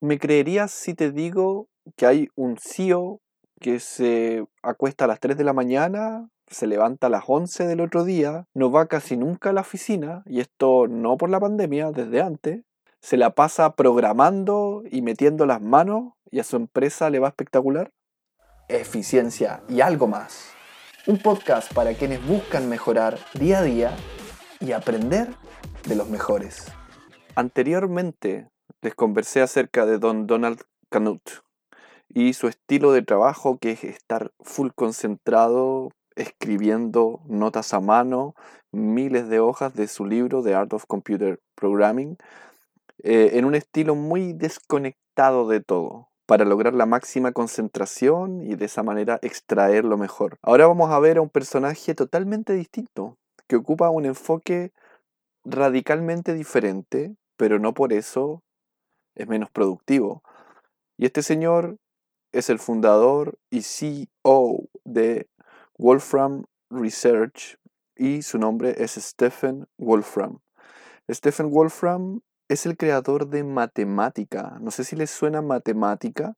¿Me creerías si te digo que hay un CEO que se acuesta a las 3 de la mañana, se levanta a las 11 del otro día, no va casi nunca a la oficina, y esto no por la pandemia, desde antes, se la pasa programando y metiendo las manos y a su empresa le va espectacular? Eficiencia y algo más. Un podcast para quienes buscan mejorar día a día y aprender de los mejores. Anteriormente les conversé acerca de don Donald Canut y su estilo de trabajo que es estar full concentrado escribiendo notas a mano, miles de hojas de su libro The Art of Computer Programming, eh, en un estilo muy desconectado de todo, para lograr la máxima concentración y de esa manera extraer lo mejor. Ahora vamos a ver a un personaje totalmente distinto, que ocupa un enfoque radicalmente diferente, pero no por eso es menos productivo. Y este señor es el fundador y CEO de Wolfram Research y su nombre es Stephen Wolfram. Stephen Wolfram es el creador de Matemática. No sé si les suena Matemática.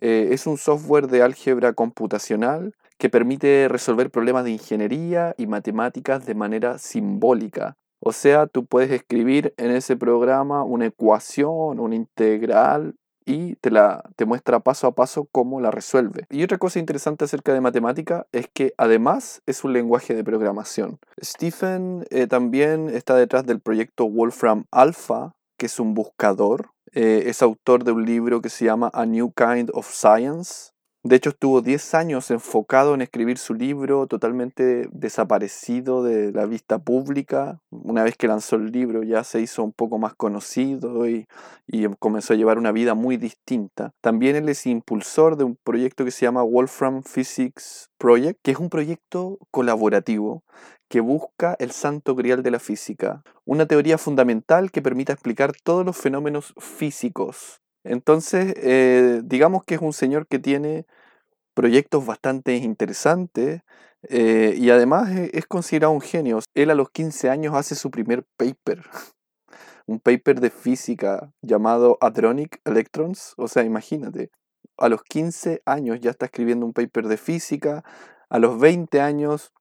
Eh, es un software de álgebra computacional que permite resolver problemas de ingeniería y matemáticas de manera simbólica. O sea, tú puedes escribir en ese programa una ecuación, una integral y te, la, te muestra paso a paso cómo la resuelve. Y otra cosa interesante acerca de matemática es que además es un lenguaje de programación. Stephen eh, también está detrás del proyecto Wolfram Alpha, que es un buscador. Eh, es autor de un libro que se llama A New Kind of Science, de hecho, estuvo 10 años enfocado en escribir su libro, totalmente desaparecido de la vista pública. Una vez que lanzó el libro ya se hizo un poco más conocido y, comenzó a llevar una vida muy distinta. También él es impulsor de un proyecto que se llama Wolfram Physics Project, que es un proyecto colaborativo que busca el santo grial de la física, una teoría fundamental que permita explicar todos los fenómenos físicos entonces, eh, digamos que es un señor que tiene proyectos bastante interesantes eh, y además e, es considerado un genio. Él a los 15 años hace su primer paper, un paper de física llamado Hadronic Electrons. O sea, imagínate, a los 15 años ya está escribiendo un paper de física, a los 20 años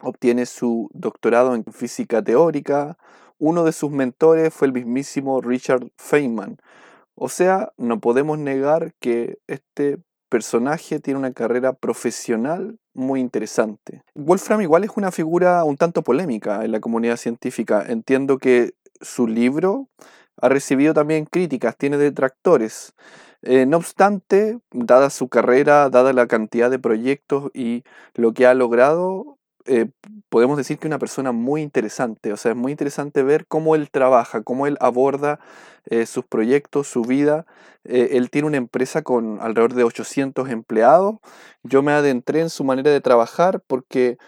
obtiene su doctorado en física teórica. Uno de sus mentores fue el mismísimo Richard Feynman o sea, no podemos negar que este personaje tiene una carrera profesional muy interesante. Wolfram igual es una figura un tanto polémica en la comunidad científica. Entiendo que su libro ha recibido también críticas, tiene detractores. Eh, no obstante, dada su carrera, dada la cantidad de proyectos y lo que ha logrado, eh, podemos decir que una persona muy interesante. O sea, es muy interesante ver cómo él trabaja, cómo él aborda eh, sus proyectos, su vida. Eh, él tiene una empresa con alrededor de 800 empleados. Yo me adentré en su manera de trabajar porque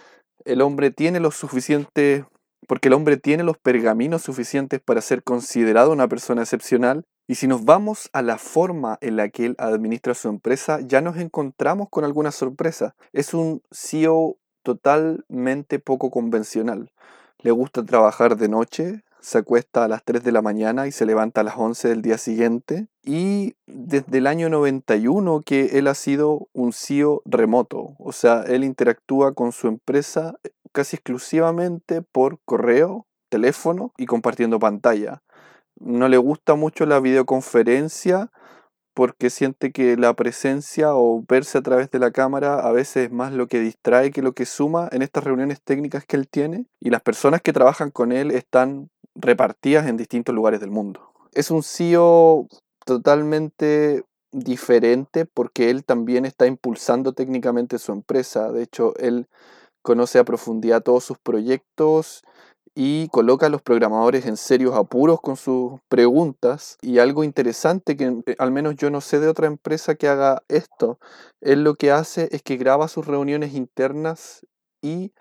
el hombre tiene los suficientes, porque el hombre tiene los pergaminos suficientes para ser considerado una persona excepcional. Y si nos vamos a la forma en la que él administra su empresa, ya nos encontramos con alguna sorpresa. Es un CEO totalmente poco convencional. Le gusta trabajar de noche, se acuesta a las 3 de la mañana y se levanta a las 11 del día siguiente. Y desde el año 91 que él ha sido un CEO remoto, o sea, él interactúa con su empresa casi exclusivamente por correo, teléfono y compartiendo pantalla. No le gusta mucho la videoconferencia porque siente que la presencia o verse a través de la cámara a veces es más lo que distrae que lo que suma en estas reuniones técnicas que él tiene y las personas que trabajan con él están repartidas en distintos lugares del mundo. Es un CEO totalmente diferente porque él también está impulsando técnicamente su empresa. De hecho, él conoce a profundidad todos sus proyectos y coloca a los programadores en serios apuros con sus preguntas. Y algo interesante que eh, al menos yo no sé de otra empresa que haga esto, él lo que hace es que graba sus reuniones internas y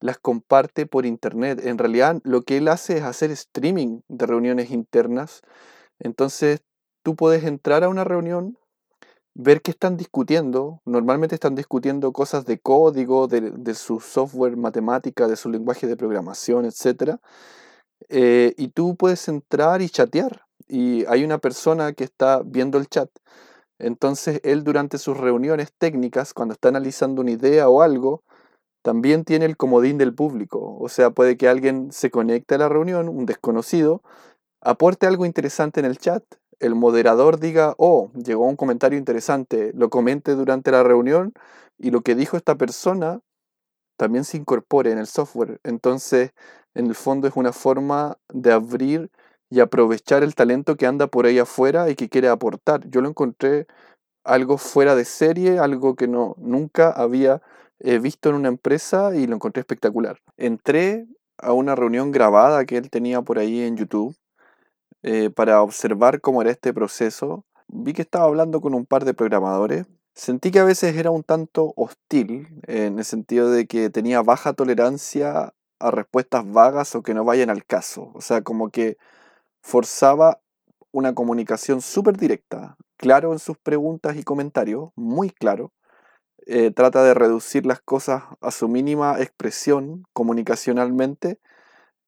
las comparte por internet. En realidad lo que él hace es hacer streaming de reuniones internas. Entonces tú puedes entrar a una reunión ver qué están discutiendo. Normalmente están discutiendo cosas de código, de, su software matemática, de su lenguaje de programación, etc. Eh, y tú puedes entrar y chatear. y hay una persona que está viendo el chat. Entonces él durante sus reuniones técnicas, cuando está analizando una idea o algo, también tiene el comodín del público. O sea, puede que alguien se conecte a la reunión, un desconocido, aporte algo interesante en el chat, el moderador diga, oh, llegó un comentario interesante, lo comente durante la reunión y lo que dijo esta persona también se incorpore en el software. Entonces, en el fondo es una forma de abrir y aprovechar el talento que anda por ahí afuera y que quiere aportar. Yo lo encontré algo fuera de serie, algo que no nunca había eh, visto en una empresa y lo encontré espectacular. Entré a una reunión grabada que él tenía por ahí en YouTube eh, para observar cómo era este proceso. Vi que estaba hablando con un par de programadores. Sentí que a veces era un tanto hostil, en el sentido de que tenía baja tolerancia a respuestas vagas o que no vayan al caso. O sea, como que forzaba una comunicación súper directa, claro en sus preguntas y comentarios, muy claro. Eh, trata de reducir las cosas a su mínima expresión comunicacionalmente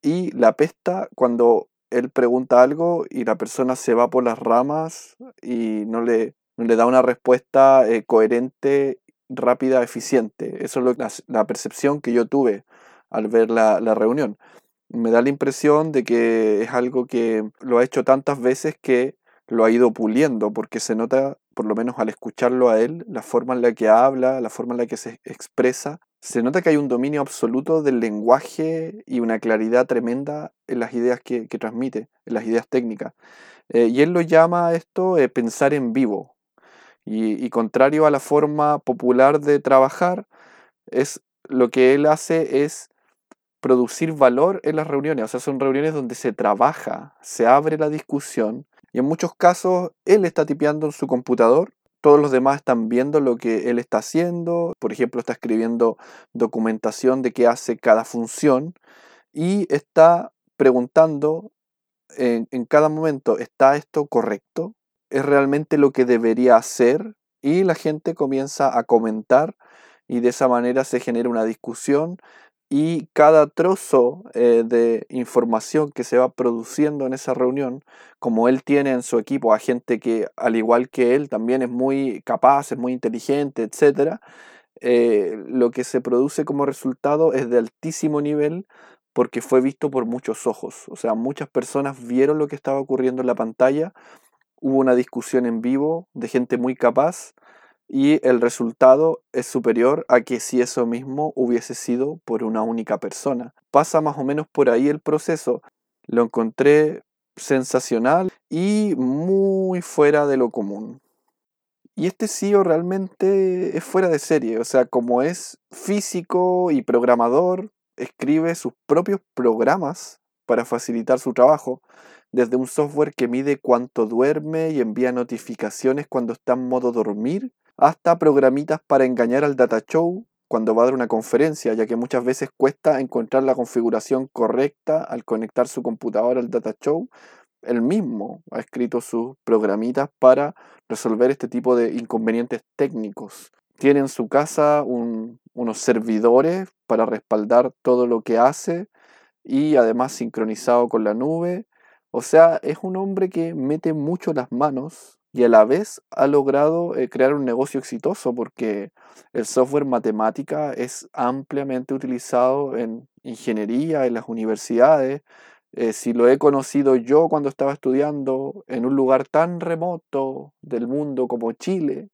y la pesta cuando él pregunta algo y la persona se va por las ramas y no le, le da una respuesta eh, coherente, rápida, eficiente. Eso es la, percepción que yo tuve al ver la, la reunión me da la impresión de que es algo que lo ha hecho tantas veces que lo ha ido puliendo, porque se nota, por lo menos al escucharlo a él, la forma en la que habla, la forma en la que se expresa, se nota que hay un dominio absoluto del lenguaje y una claridad tremenda en las ideas que, transmite, en las ideas técnicas. Eh, y él lo llama esto eh, pensar en vivo. Y, y contrario a la forma popular de trabajar, es lo que él hace es producir valor en las reuniones. O sea, son reuniones donde se trabaja, se abre la discusión y en muchos casos él está tipeando en su computador. Todos los demás están viendo lo que él está haciendo. Por ejemplo, está escribiendo documentación de qué hace cada función y está preguntando en, en cada momento, ¿está esto correcto? ¿Es realmente lo que debería hacer? Y la gente comienza a comentar y de esa manera se genera una discusión y cada trozo eh, de información que se va produciendo en esa reunión, como él tiene en su equipo a gente que al igual que él también es muy capaz, es muy inteligente, etc., eh, lo que se produce como resultado es de altísimo nivel porque fue visto por muchos ojos. O sea, muchas personas vieron lo que estaba ocurriendo en la pantalla, hubo una discusión en vivo de gente muy capaz y el resultado es superior a que si eso mismo hubiese sido por una única persona. Pasa más o menos por ahí el proceso. Lo encontré sensacional y muy fuera de lo común. Y este CEO realmente es fuera de serie, o sea, como es físico y programador, escribe sus propios programas para facilitar su trabajo, desde un software que mide cuánto duerme y envía notificaciones cuando está en modo dormir, hasta programitas para engañar al data show cuando va a dar una conferencia, ya que muchas veces cuesta encontrar la configuración correcta al conectar su computadora al data show. Él mismo ha escrito sus programitas para resolver este tipo de inconvenientes técnicos. Tiene en su casa unos servidores para respaldar todo lo que hace y además sincronizado con la nube. O sea, es un hombre que mete mucho las manos y a la vez ha logrado eh, crear un negocio exitoso porque el software matemática es ampliamente utilizado en ingeniería, en las universidades. Eh, si lo he conocido yo cuando estaba estudiando en un lugar tan remoto del mundo como Chile,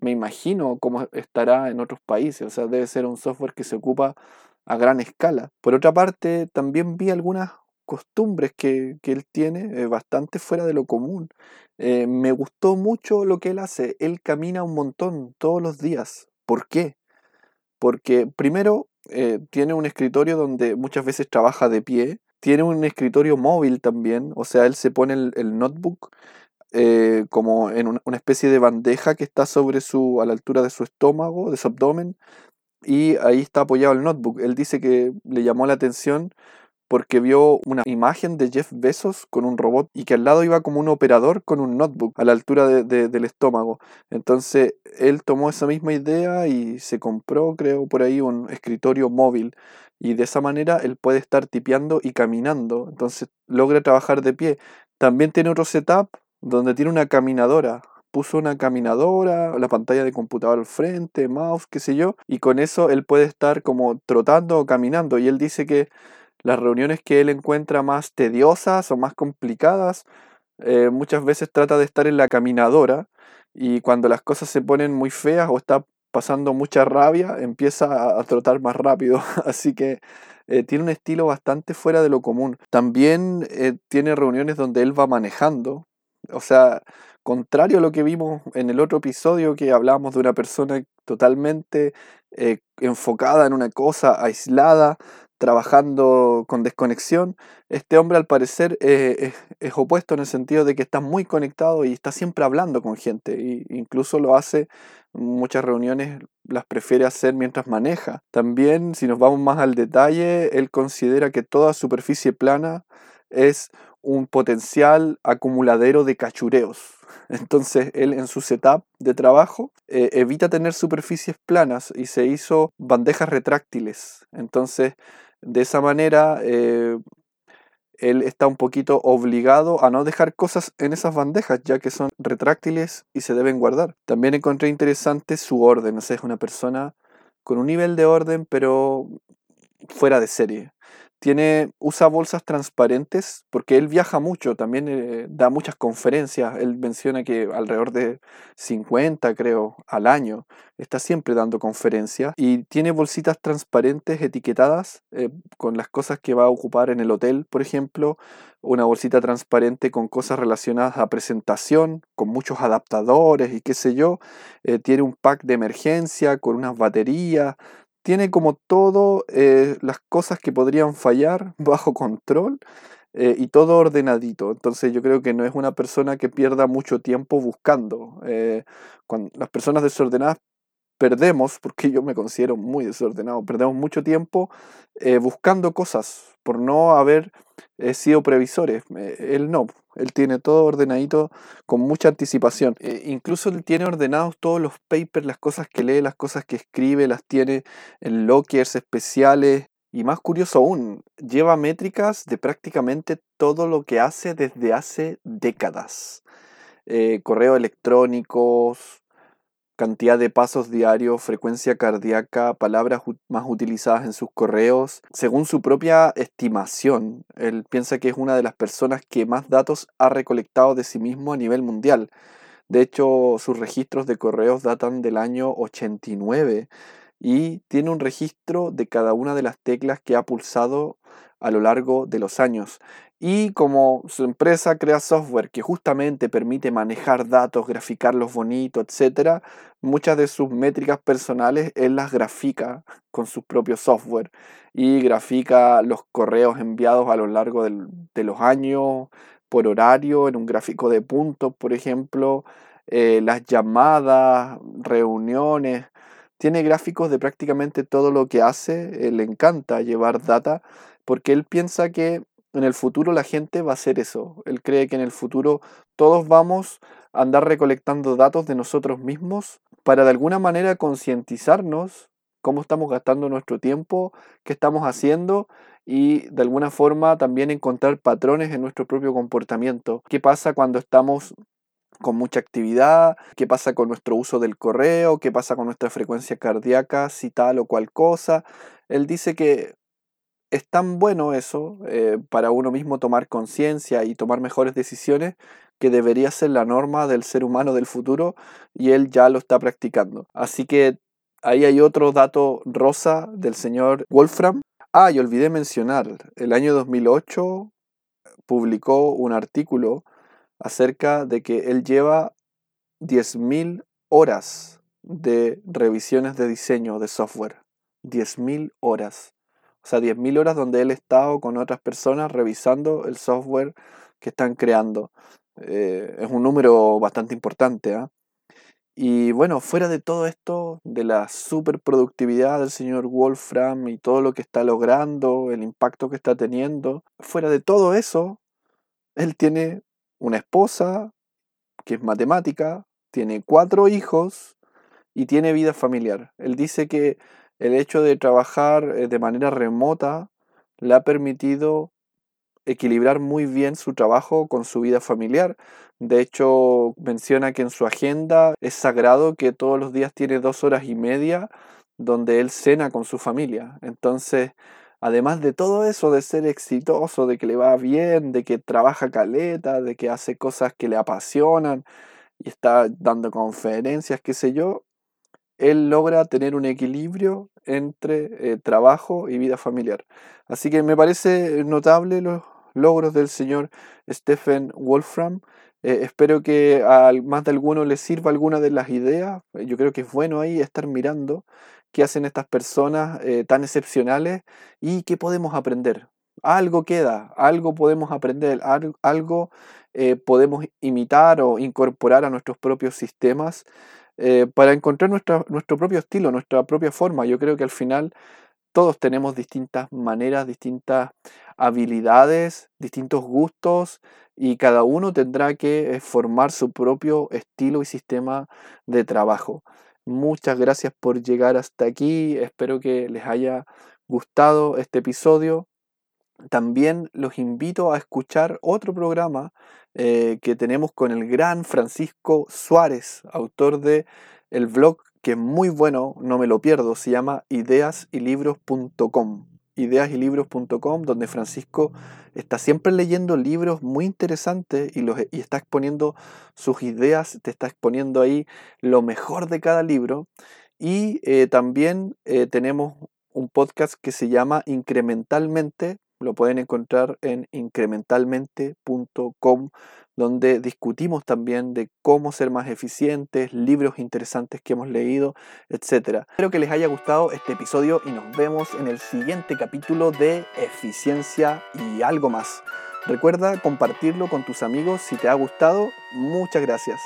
me imagino cómo estará en otros países. O sea, debe ser un software que se ocupa a gran escala. Por otra parte, también vi algunas costumbres que, él tiene eh, bastante fuera de lo común. Eh, me gustó mucho lo que él hace. Él camina un montón todos los días. ¿Por qué? Porque primero eh, tiene un escritorio donde muchas veces trabaja de pie. Tiene un escritorio móvil también. O sea, él se pone el, notebook como en una, especie de bandeja que está sobre su, a la altura de su estómago, de su abdomen. Y ahí está apoyado el notebook. Él dice que le llamó la atención porque vio una imagen de Jeff Bezos con un robot y que al lado iba como un operador con un notebook a la altura del estómago. Entonces él tomó esa misma idea y se compró, creo, por ahí un escritorio móvil. Y de esa manera él puede estar tipeando y caminando. Entonces logra trabajar de pie. También tiene otro setup donde tiene una caminadora. Puso una caminadora, la pantalla de computador al frente, mouse, qué sé yo, y con eso él puede estar como trotando o caminando. Y él dice que las reuniones que él encuentra más tediosas o más complicadas, eh, muchas veces trata de estar en la caminadora y cuando las cosas se ponen muy feas o está pasando mucha rabia, empieza a, trotar más rápido. Así que eh, tiene un estilo bastante fuera de lo común. También eh, tiene reuniones donde él va manejando. O sea, contrario a lo que vimos en el otro episodio que hablábamos de una persona totalmente enfocada en una cosa, aislada, trabajando con desconexión, este hombre al parecer es, es, opuesto en el sentido de que está muy conectado y está siempre hablando con gente, e incluso lo hace muchas reuniones las prefiere hacer mientras maneja. También, si nos vamos más al detalle, él considera que toda superficie plana es un potencial acumuladero de cachureos. Entonces, él en su setup de trabajo eh, evita tener superficies planas y se hizo bandejas retráctiles. Entonces, de esa manera, eh, él está un poquito obligado a no dejar cosas en esas bandejas, ya que son retráctiles y se deben guardar. También encontré interesante su orden, o sea, es una persona con un nivel de orden, pero fuera de serie tiene, usa bolsas transparentes porque él viaja mucho, también eh, da muchas conferencias. Él menciona que alrededor de 50, creo, al año. Está siempre dando conferencias y tiene bolsitas transparentes etiquetadas eh, con las cosas que va a ocupar en el hotel, por ejemplo. Una bolsita transparente con cosas relacionadas a presentación, con muchos adaptadores y qué sé yo. Eh, tiene un pack de emergencia con unas baterías tiene como todo eh, las cosas que podrían fallar bajo control eh, y todo ordenadito. Entonces yo creo que no es una persona que pierda mucho tiempo buscando. Eh, cuando las personas desordenadas perdemos, porque yo me considero muy desordenado, perdemos mucho tiempo buscando cosas por no haber sido previsores. él no, él tiene todo ordenadito con mucha anticipación. Eh, incluso él tiene ordenados todos los papers, las cosas que lee, las cosas que escribe, las tiene en lockers especiales. Y más curioso aún, lleva métricas de prácticamente todo lo que hace desde hace décadas. Eh, correos electrónicos, cantidad de pasos diarios, frecuencia cardíaca, palabras más utilizadas en sus correos. Según su propia estimación, él piensa que es una de las personas que más datos ha recolectado de sí mismo a nivel mundial. De hecho, sus registros de correos datan del año 89 y tiene un registro de cada una de las teclas que ha pulsado a lo largo de los años. Y como su empresa crea software que justamente permite manejar datos, graficarlos bonito, etc., muchas de sus métricas personales él las grafica con su propio software y grafica los correos enviados a lo largo de los años por horario en un gráfico de puntos, por ejemplo, eh, las llamadas, reuniones. Tiene gráficos de prácticamente todo lo que hace. le encanta llevar data porque él piensa que en el futuro la gente va a hacer eso. Él cree que en el futuro todos vamos a andar recolectando datos de nosotros mismos para de alguna manera concientizarnos cómo estamos gastando nuestro tiempo, qué estamos haciendo y de alguna forma también encontrar patrones en nuestro propio comportamiento. ¿Qué pasa cuando estamos con mucha actividad, qué pasa con nuestro uso del correo, qué pasa con nuestra frecuencia cardíaca, si tal o cual cosa. Él dice que es tan bueno eso eh, para uno mismo tomar conciencia y tomar mejores decisiones que debería ser la norma del ser humano del futuro y él ya lo está practicando. Así que ahí hay otro dato rosa del señor Wolfram. Ah, y olvidé mencionar, el año 2008 publicó un artículo acerca de que él lleva 10.000 horas de revisiones de diseño de software. 10.000 horas. O sea, 10.000 horas donde él ha estado con otras personas revisando el software que están creando. Eh, es un número bastante importante. ¿ah? Y bueno, fuera de todo esto, de la superproductividad del señor Wolfram y todo lo que está logrando, el impacto que está teniendo, fuera de todo eso, él tiene una esposa que es matemática, tiene cuatro hijos y tiene vida familiar. Él dice que el hecho de trabajar eh, de manera remota le ha permitido equilibrar muy bien su trabajo con su vida familiar. De hecho, menciona que en su agenda es sagrado que todos los días tiene dos horas y media donde él cena con su familia. Entonces, además de todo eso, de ser exitoso, de que le va bien, de que trabaja caleta, de que hace cosas que le apasionan y está dando conferencias, qué sé yo, él logra tener un equilibrio entre eh, trabajo y vida familiar. Así que me parece notable los logros del señor Stephen Wolfram. Eh, espero que a más de alguno le sirva alguna de las ideas. Yo creo que es bueno ahí estar mirando qué hacen estas personas eh, tan excepcionales y qué podemos aprender. Algo queda, algo podemos aprender, algo podemos imitar o incorporar a nuestros propios sistemas eh, para encontrar nuestro propio estilo, nuestra propia forma. Yo creo que al final todos tenemos distintas maneras, distintas habilidades, distintos gustos y cada uno tendrá que eh, formar su propio estilo y sistema de trabajo. Muchas gracias por llegar hasta aquí, espero que les haya gustado este episodio. También los invito a escuchar otro programa eh, que tenemos con el gran Francisco Suárez, autor de el blog que es muy bueno, no me lo pierdo, se llama ideasylibros.com. Ideasylibros.com, donde Francisco está siempre leyendo libros muy interesantes y, los, y está exponiendo sus ideas, te está exponiendo ahí lo mejor de cada libro. Y eh, también eh, tenemos un podcast que se llama Incrementalmente, lo pueden encontrar en incrementalmente.com, donde discutimos también de cómo ser más eficientes, libros interesantes que hemos leído, etc. Espero que les haya gustado este episodio y nos vemos en el siguiente capítulo de Eficiencia y algo más. Recuerda compartirlo con tus amigos si te ha gustado. Muchas gracias.